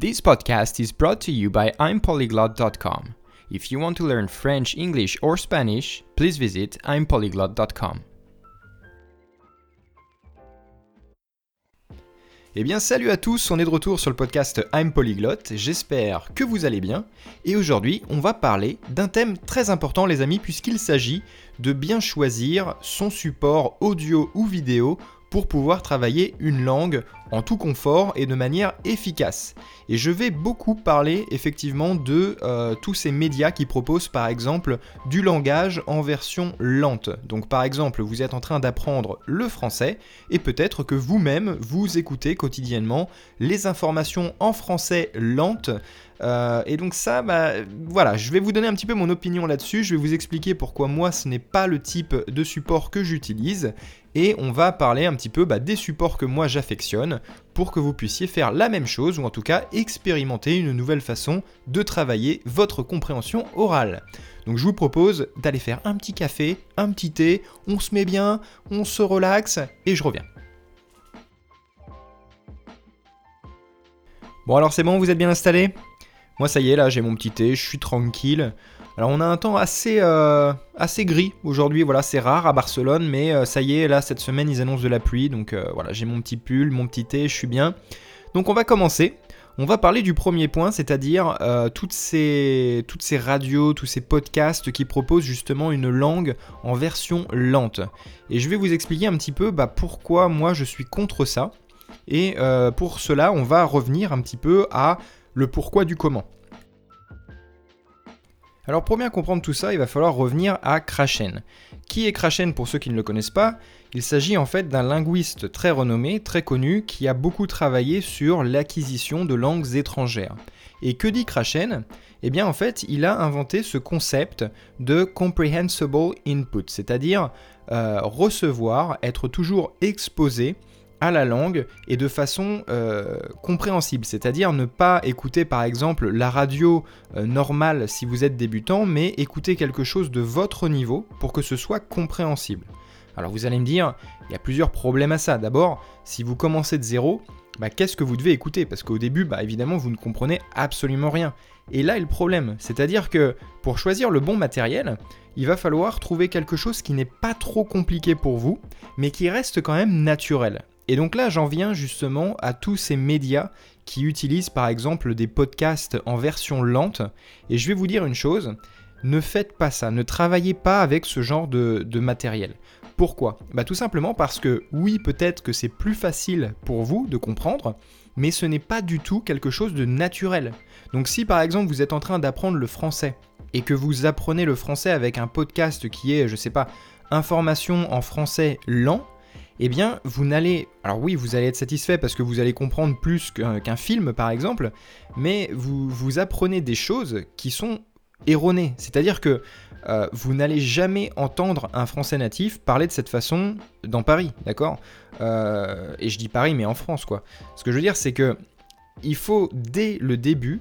This podcast is brought to you by I'mPolyglot.com. If you want to learn French, English, or Spanish, please visit I'mPolyglot.com. Eh bien salut à tous, on est de retour sur le podcast I'm Polyglot, j'espère que vous allez bien, et aujourd'hui on va parler d'un thème très important les amis puisqu'il s'agit de bien choisir son support audio ou vidéo pour pouvoir travailler une langue en tout confort et de manière efficace. Et je vais beaucoup parler effectivement de euh, tous ces médias qui proposent par exemple du langage en version lente. Donc par exemple, vous êtes en train d'apprendre le français et peut-être que vous-même vous écoutez quotidiennement les informations en français lente. Euh, et donc ça, bah, voilà, je vais vous donner un petit peu mon opinion là-dessus, je vais vous expliquer pourquoi moi ce n'est pas le type de support que j'utilise, et on va parler un petit peu bah, des supports que moi j'affectionne pour que vous puissiez faire la même chose ou en tout cas expérimenter une nouvelle façon de travailler votre compréhension orale. Donc je vous propose d'aller faire un petit café, un petit thé, on se met bien, on se relaxe et je reviens. Bon alors c'est bon, vous êtes bien installé Moi ça y est là, j'ai mon petit thé, je suis tranquille. Alors on a un temps assez, euh, assez gris aujourd'hui, voilà, c'est rare à Barcelone, mais euh, ça y est, là cette semaine ils annoncent de la pluie, donc euh, voilà, j'ai mon petit pull, mon petit thé, je suis bien. Donc on va commencer. On va parler du premier point, c'est-à-dire toutes, ces, toutes ces radios, tous ces podcasts qui proposent justement une langue en version lente. Et je vais vous expliquer un petit peu bah, pourquoi moi je suis contre ça. Et pour cela, on va revenir un petit peu à le pourquoi du comment. Alors pour bien comprendre tout ça, il va falloir revenir à Krashen. Qui est Krashen pour ceux qui ne le connaissent pas? Il s'agit en fait d'un linguiste très renommé, très connu, qui a beaucoup travaillé sur l'acquisition de langues étrangères. Et que dit Krashen Eh bien en fait, il a inventé ce concept de comprehensible input, c'est-à-dire euh, recevoir, être toujours exposé à la langue et de façon euh, compréhensible, c'est-à-dire ne pas écouter par exemple la radio euh, normale si vous êtes débutant, mais écouter quelque chose de votre niveau pour que ce soit compréhensible. Alors vous allez me dire, il y a plusieurs problèmes à ça. D'abord, si vous commencez de zéro, bah, qu'est-ce que vous devez écouter? Parce qu'au début, bah, évidemment, vous ne comprenez absolument rien. Et là est le problème, c'est-à-dire que pour choisir le bon matériel, il va falloir trouver quelque chose qui n'est pas trop compliqué pour vous, mais qui reste quand même naturel. Et donc là, j'en viens justement à tous ces médias qui utilisent par exemple des podcasts en version lente. Et je vais vous dire une chose, ne faites pas ça, ne travaillez pas avec ce genre de, matériel. Pourquoi? Bah tout simplement parce que oui, peut-être que c'est plus facile pour vous de comprendre, mais ce n'est pas du tout quelque chose de naturel. Donc si par exemple vous êtes en train d'apprendre le français et que vous apprenez le français avec un podcast qui est, je sais pas, information en français lent, eh bien, vous n'allez... Alors oui, vous allez être satisfait parce que vous allez comprendre plus qu'un film, par exemple, mais vous, vous apprenez des choses qui sont erronées. C'est-à-dire que euh, vous n'allez jamais entendre un français natif parler de cette façon dans Paris, d'accord? Euh, Et je dis Paris, mais en France, quoi. Ce que je veux dire, c'est que il faut, dès le début,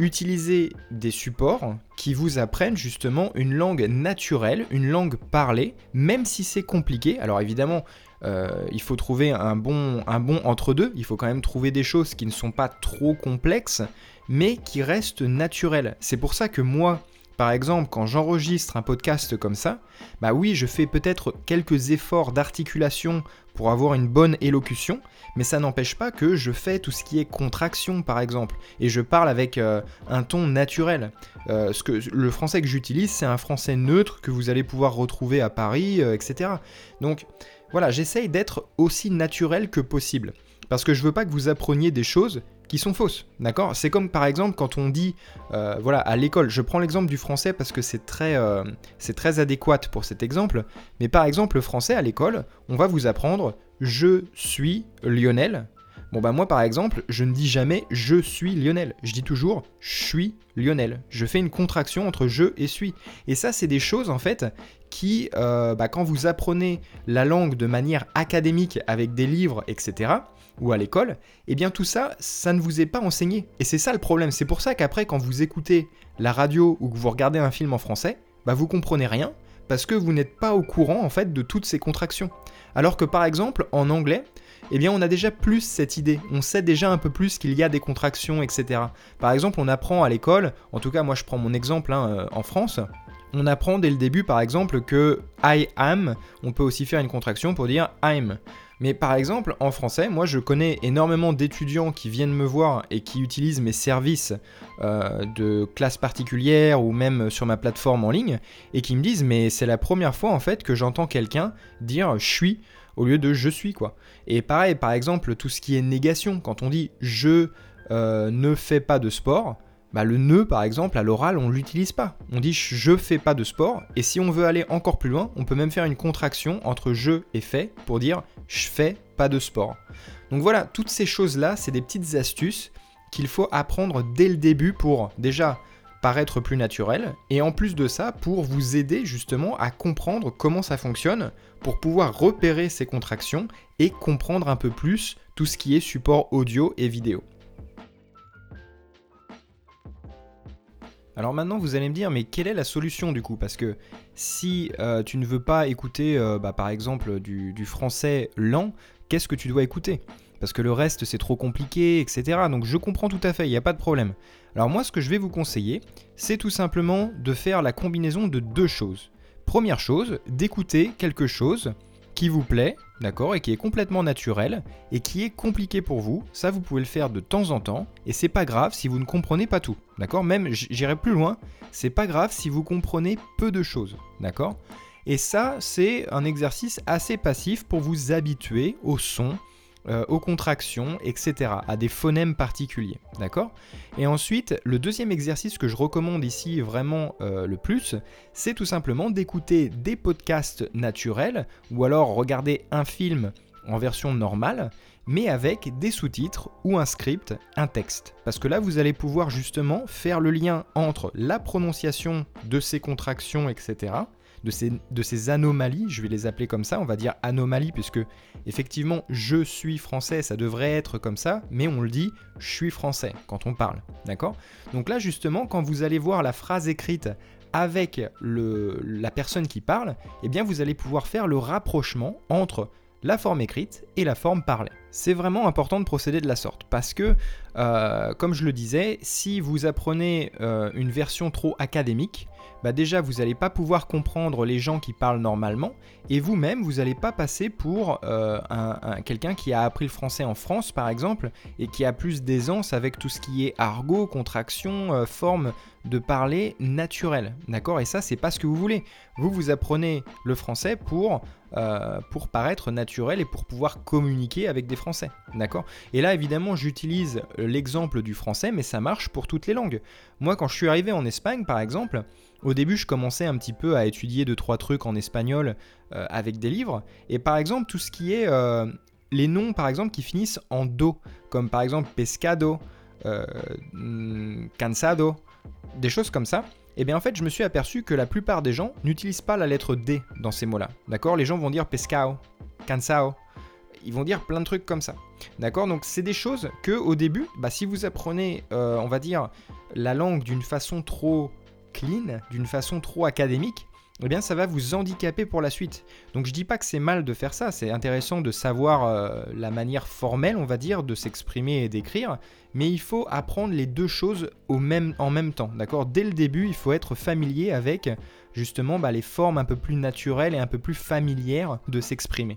utiliser des supports qui vous apprennent justement une langue naturelle, une langue parlée, même si c'est compliqué. Alors évidemment, euh, il faut trouver un bon, entre-deux, il faut quand même trouver des choses qui ne sont pas trop complexes, mais qui restent naturelles. C'est pour ça que moi, par exemple, quand j'enregistre un podcast comme ça, bah oui, je fais peut-être quelques efforts d'articulation pour avoir une bonne élocution, mais ça n'empêche pas que je fais tout ce qui est contraction, par exemple, et je parle avec euh, un ton naturel. Euh, ce que, le français que j'utilise, c'est un français neutre que vous allez pouvoir retrouver à Paris, etc. Donc, voilà, j'essaye d'être aussi naturel que possible. Parce que je veux pas que vous appreniez des choses qui sont fausses, d'accord? C'est comme par exemple quand on dit, euh, voilà, à l'école, je prends l'exemple du français parce que c'est très, euh, c'est très adéquat pour cet exemple, mais par exemple le français à l'école, on va vous apprendre je suis Lionel, Bon bah moi par exemple, je ne dis jamais je suis Lionel, je dis toujours je suis Lionel. Je fais une contraction entre je et suis. Et ça c'est des choses en fait qui, euh, bah, quand vous apprenez la langue de manière académique avec des livres, etc., ou à l'école, eh bien tout ça, ça ne vous est pas enseigné. Et c'est ça le problème. C'est pour ça qu'après, quand vous écoutez la radio ou que vous regardez un film en français, bah vous comprenez rien parce que vous n'êtes pas au courant en fait de toutes ces contractions. Alors que par exemple en anglais, eh bien on a déjà plus cette idée, on sait déjà un peu plus qu'il y a des contractions, etc. Par exemple, on apprend à l'école, en tout cas moi je prends mon exemple hein, euh, en France, on apprend dès le début par exemple que I am, on peut aussi faire une contraction pour dire I'm. Mais par exemple, en français, moi je connais énormément d'étudiants qui viennent me voir et qui utilisent mes services euh, de classe particulière ou même sur ma plateforme en ligne et qui me disent mais c'est la première fois en fait que j'entends quelqu'un dire je suis au lieu de je suis quoi. Et pareil, par exemple, tout ce qui est négation, quand on dit je euh, ne fais pas de sport, bah, le ne par exemple à l'oral on l'utilise pas. On dit je fais pas de sport et si on veut aller encore plus loin, on peut même faire une contraction entre je et fais pour dire je fais pas de sport. Donc voilà, toutes ces choses-là, c'est des petites astuces qu'il faut apprendre dès le début pour déjà paraître plus naturel et en plus de ça pour vous aider justement à comprendre comment ça fonctionne pour pouvoir repérer ces contractions et comprendre un peu plus tout ce qui est support audio et vidéo. Alors maintenant, vous allez me dire, mais quelle est la solution du coup? Parce que si euh, tu ne veux pas écouter, euh, bah, par exemple, du, français lent, qu'est-ce que tu dois écouter? Parce que le reste, c'est trop compliqué, etc. Donc je comprends tout à fait, il n'y a pas de problème. Alors moi, ce que je vais vous conseiller, c'est tout simplement de faire la combinaison de deux choses. Première chose, d'écouter quelque chose qui vous plaît, d'accord, et qui est complètement naturel, et qui est compliqué pour vous, ça vous pouvez le faire de temps en temps, et c'est pas grave si vous ne comprenez pas tout, d'accord. Même, j'irai plus loin, c'est pas grave si vous comprenez peu de choses, d'accord. Et ça, c'est un exercice assez passif pour vous habituer au son, euh, aux contractions, etc., à des phonèmes particuliers, d'accord? Et ensuite, le deuxième exercice que je recommande ici vraiment euh, le plus, c'est tout simplement d'écouter des podcasts naturels, ou alors regarder un film en version normale, mais avec des sous-titres ou un script, un texte. Parce que là, vous allez pouvoir justement faire le lien entre la prononciation de ces contractions, etc., de ces, anomalies, je vais les appeler comme ça, on va dire anomalies, puisque effectivement, je suis français, ça devrait être comme ça, mais on le dit, je suis français quand on parle, d'accord? Donc là, justement, quand vous allez voir la phrase écrite avec le, la personne qui parle, eh bien vous allez pouvoir faire le rapprochement entre la forme écrite et la forme parlée. C'est vraiment important de procéder de la sorte. Parce que, euh, comme je le disais, si vous apprenez euh, une version trop académique, bah déjà vous n'allez pas pouvoir comprendre les gens qui parlent normalement et vous-même vous n'allez pas passer pour euh, un, quelqu'un qui a appris le français en France par exemple et qui a plus d'aisance avec tout ce qui est argot, contraction, forme de parler naturelle, d'accord? Et ça c'est pas ce que vous voulez. Vous vous apprenez le français pour euh, pour paraître naturel et pour pouvoir communiquer avec des Français. D'accord? Et là, évidemment, j'utilise l'exemple du français, mais ça marche pour toutes les langues. Moi, quand je suis arrivé en Espagne, par exemple, au début, je commençais un petit peu à étudier deux trois trucs en espagnol euh, avec des livres. Et par exemple, tout ce qui est euh, les noms, par exemple, qui finissent en do, comme par exemple pescado, euh, cansado, des choses comme ça. Et eh bien en fait, je me suis aperçu que la plupart des gens n'utilisent pas la lettre D dans ces mots-là. D'accord? Les gens vont dire pescao, cansao. Ils vont dire plein de trucs comme ça. D'accord? Donc c'est des choses que au début, bah, si vous apprenez, on va dire, la langue d'une façon trop clean, d'une façon trop académique, eh bien ça va vous handicaper pour la suite. Donc je dis pas que c'est mal de faire ça, c'est intéressant de savoir euh, la manière formelle, on va dire, de s'exprimer et d'écrire, mais il faut apprendre les deux choses en même temps, d'accord? Dès le début, il faut être familier avec justement bah, les formes un peu plus naturelles et un peu plus familières de s'exprimer.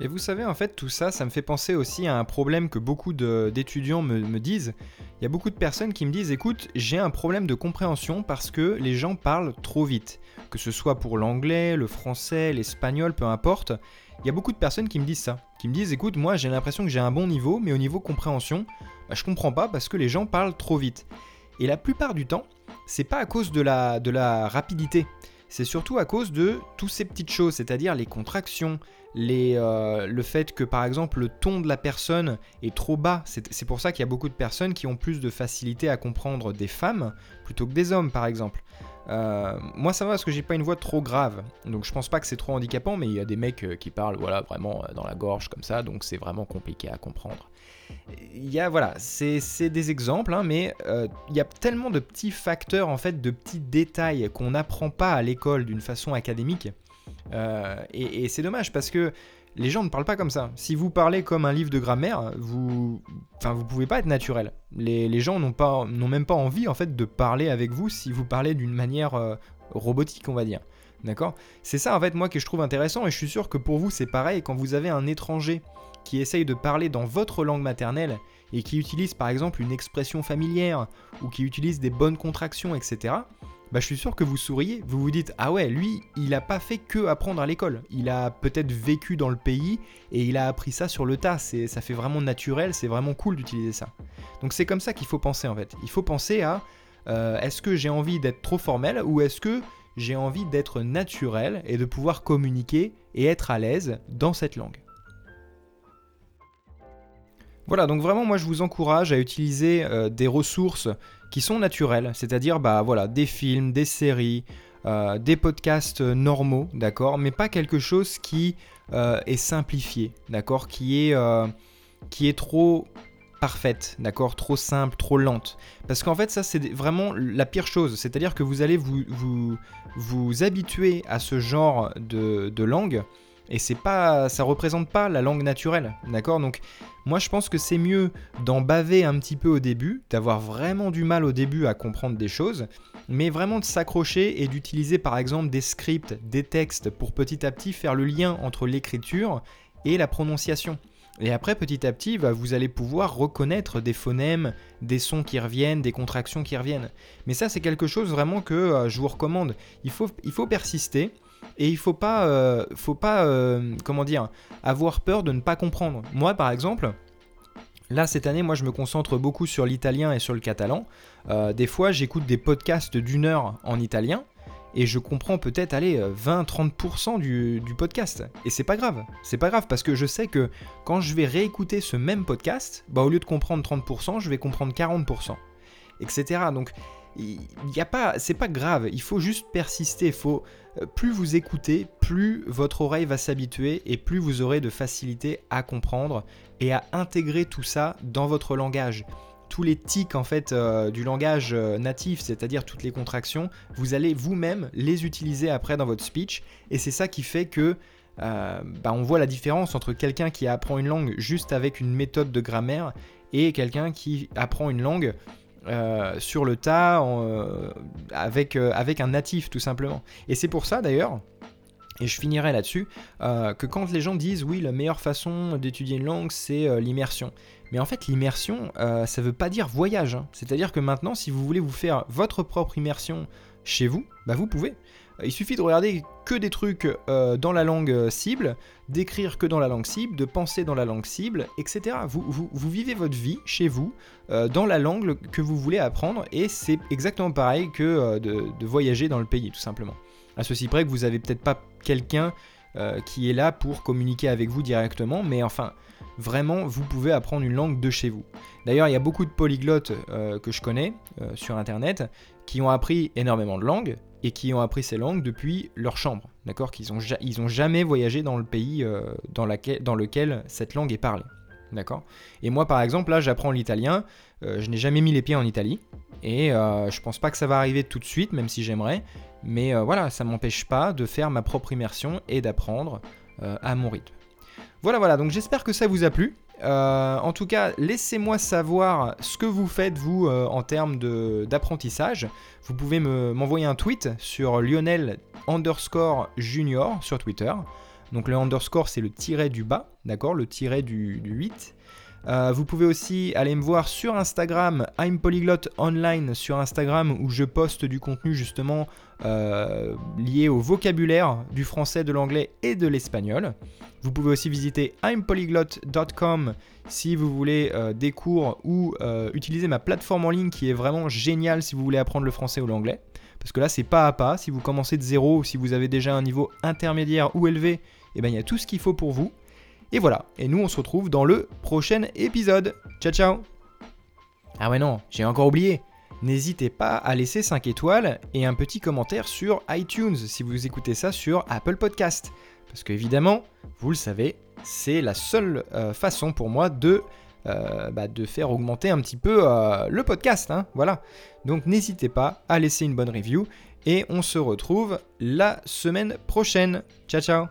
Et vous savez, en fait, tout ça, ça me fait penser aussi à un problème que beaucoup d'étudiants me, disent. Il y a beaucoup de personnes qui me disent, écoute, j'ai un problème de compréhension parce que les gens parlent trop vite. Que ce soit pour l'anglais, le français, l'espagnol, peu importe. Il y a beaucoup de personnes qui me disent ça. Qui me disent, écoute, moi j'ai l'impression que j'ai un bon niveau, mais au niveau compréhension, bah, je comprends pas parce que les gens parlent trop vite. Et la plupart du temps, c'est pas à cause de la, de la rapidité c'est surtout à cause de toutes ces petites choses, c'est-à-dire les contractions, euh, le fait que par exemple le ton de la personne est trop bas. C'est pour ça qu'il y a beaucoup de personnes qui ont plus de facilité à comprendre des femmes plutôt que des hommes par exemple. Euh, moi ça va parce que j'ai pas une voix trop grave, donc je pense pas que c'est trop handicapant, mais il y a des mecs euh, qui parlent voilà vraiment dans la gorge comme ça, donc c'est vraiment compliqué à comprendre. Il y a voilà, c'est des exemples, hein, mais il y a tellement de petits facteurs en fait, de petits détails qu'on n'apprend pas à l'école d'une façon académique et, c'est dommage parce que les gens ne parlent pas comme ça. Si vous parlez comme un livre de grammaire, vous, enfin, vous pouvez pas être naturel. Les, gens n'ont pas, n'ont même pas envie en fait de parler avec vous si vous parlez d'une manière robotique, on va dire. D'accord? C'est ça en fait moi que je trouve intéressant et je suis sûr que pour vous c'est pareil quand vous avez un étranger qui essaye de parler dans votre langue maternelle et qui utilise par exemple une expression familière ou qui utilise des bonnes contractions, etc. Bah, je suis sûr que vous souriez, vous vous dites ah ouais, lui, il a pas fait que apprendre à l'école, il a peut-être vécu dans le pays et il a appris ça sur le tas, ça fait vraiment naturel, c'est vraiment cool d'utiliser ça. Donc c'est comme ça qu'il faut penser en fait. Il faut penser à euh, est-ce que j'ai envie d'être trop formel ou est-ce que j'ai envie d'être naturel et de pouvoir communiquer et être à l'aise dans cette langue? Voilà, donc vraiment moi je vous encourage à utiliser euh, des ressources qui sont naturelles, c'est-à-dire bah voilà, des films, des séries, euh, des podcasts normaux, d'accord, mais pas quelque chose qui euh, est simplifié, d'accord, qui est qui est trop parfaite, d'accord, trop simple, trop lente. Parce qu'en fait ça c'est vraiment la pire chose, c'est-à-dire que vous allez vous, vous, vous habituer à ce genre de, de langue et c'est pas ça représente pas la langue naturelle d'accord? Donc moi je pense que c'est mieux d'en baver un petit peu au début d'avoir vraiment du mal au début à comprendre des choses mais vraiment de s'accrocher et d'utiliser par exemple des scripts des textes pour petit à petit faire le lien entre l'écriture et la prononciation et après, petit à petit, bah, vous allez pouvoir reconnaître des phonèmes, des sons qui reviennent, des contractions qui reviennent. Mais ça, c'est quelque chose vraiment que euh, je vous recommande. Il faut, il faut persister. Et il faut pas, euh, faut pas euh, comment dire, avoir peur de ne pas comprendre. Moi, par exemple, Là, cette année, moi, je me concentre beaucoup sur l'italien et sur le catalan. Euh, des fois, j'écoute des podcasts d'une heure en italien et je comprends peut-être, aller 20-30% du, du, podcast. Et c'est pas grave. C'est pas grave parce que je sais que quand je vais réécouter ce même podcast, bah, au lieu de comprendre 30%, je vais comprendre 40%. Etc. Donc, il y a pas, c'est pas grave, il faut juste persister. Faut, euh, plus vous écoutez, plus votre oreille va s'habituer et plus vous aurez de facilité à comprendre et à intégrer tout ça dans votre langage. Tous les tics en fait euh, du langage euh, natif, c'est-à-dire toutes les contractions, vous allez vous-même les utiliser après dans votre speech et c'est ça qui fait que bah, on voit la différence entre quelqu'un qui apprend une langue juste avec une méthode de grammaire et quelqu'un qui apprend une langue euh, sur le tas euh, avec, euh, avec un natif tout simplement. Et c'est pour ça d'ailleurs, et je finirai là-dessus, que quand les gens disent oui, la meilleure façon d'étudier une langue, c'est l'immersion. Mais en fait, l'immersion, ça veut pas dire voyage. Hein. C'est-à-dire que maintenant, si vous voulez vous faire votre propre immersion chez vous, bah vous pouvez. Il suffit de regarder que des trucs euh, dans la langue euh, cible, d'écrire que dans la langue cible, de penser dans la langue cible, etc. Vous, vivez votre vie chez vous, euh, dans la langue que vous voulez apprendre, et c'est exactement pareil que de, voyager dans le pays, tout simplement. À ceci près que vous n'avez peut-être pas quelqu'un qui est là pour communiquer avec vous directement, mais enfin, vraiment, vous pouvez apprendre une langue de chez vous. D'ailleurs, il y a beaucoup de polyglottes que je connais sur Internet qui ont appris énormément de langues, et qui ont appris ces langues depuis leur chambre, d'accord Qu'ils ont, ils ont jamais voyagé dans le pays euh, dans, lequel cette langue est parlée, d'accord Et moi, par exemple, là, j'apprends l'italien, euh, je n'ai jamais mis les pieds en Italie, et euh, je pense pas que ça va arriver tout de suite, même si j'aimerais, mais voilà, ça m'empêche pas de faire ma propre immersion et d'apprendre à mon rythme. Voilà, voilà, donc j'espère que ça vous a plu. Euh, en tout cas, laissez-moi savoir ce que vous faites, vous, euh, en termes d'apprentissage. Vous pouvez m'envoyer un tweet sur Lionel underscore junior sur Twitter. Donc le underscore, c'est le tiret du bas, d'accord Le tiret du, du 8. Euh, vous pouvez aussi aller me voir sur Instagram, I'm Polyglot Online sur Instagram où je poste du contenu justement euh, lié au vocabulaire du français, de l'anglais et de l'espagnol. Vous pouvez aussi visiter impolyglot.com si vous voulez euh, des cours ou utiliser ma plateforme en ligne qui est vraiment géniale si vous voulez apprendre le français ou l'anglais. Parce que là, c'est pas à pas. Si vous commencez de zéro ou si vous avez déjà un niveau intermédiaire ou élevé, eh ben, il y a tout ce qu'il faut pour vous. Et voilà, et nous on se retrouve dans le prochain épisode. Ciao ciao Ah ouais non, j'ai encore oublié. N'hésitez pas à laisser 5 étoiles et un petit commentaire sur iTunes si vous écoutez ça sur Apple Podcast. Parce que évidemment, vous le savez, c'est la seule euh, façon pour moi de, euh, bah, de faire augmenter un petit peu euh, le podcast. Hein, voilà. Donc n'hésitez pas à laisser une bonne review Et on se retrouve la semaine prochaine. Ciao ciao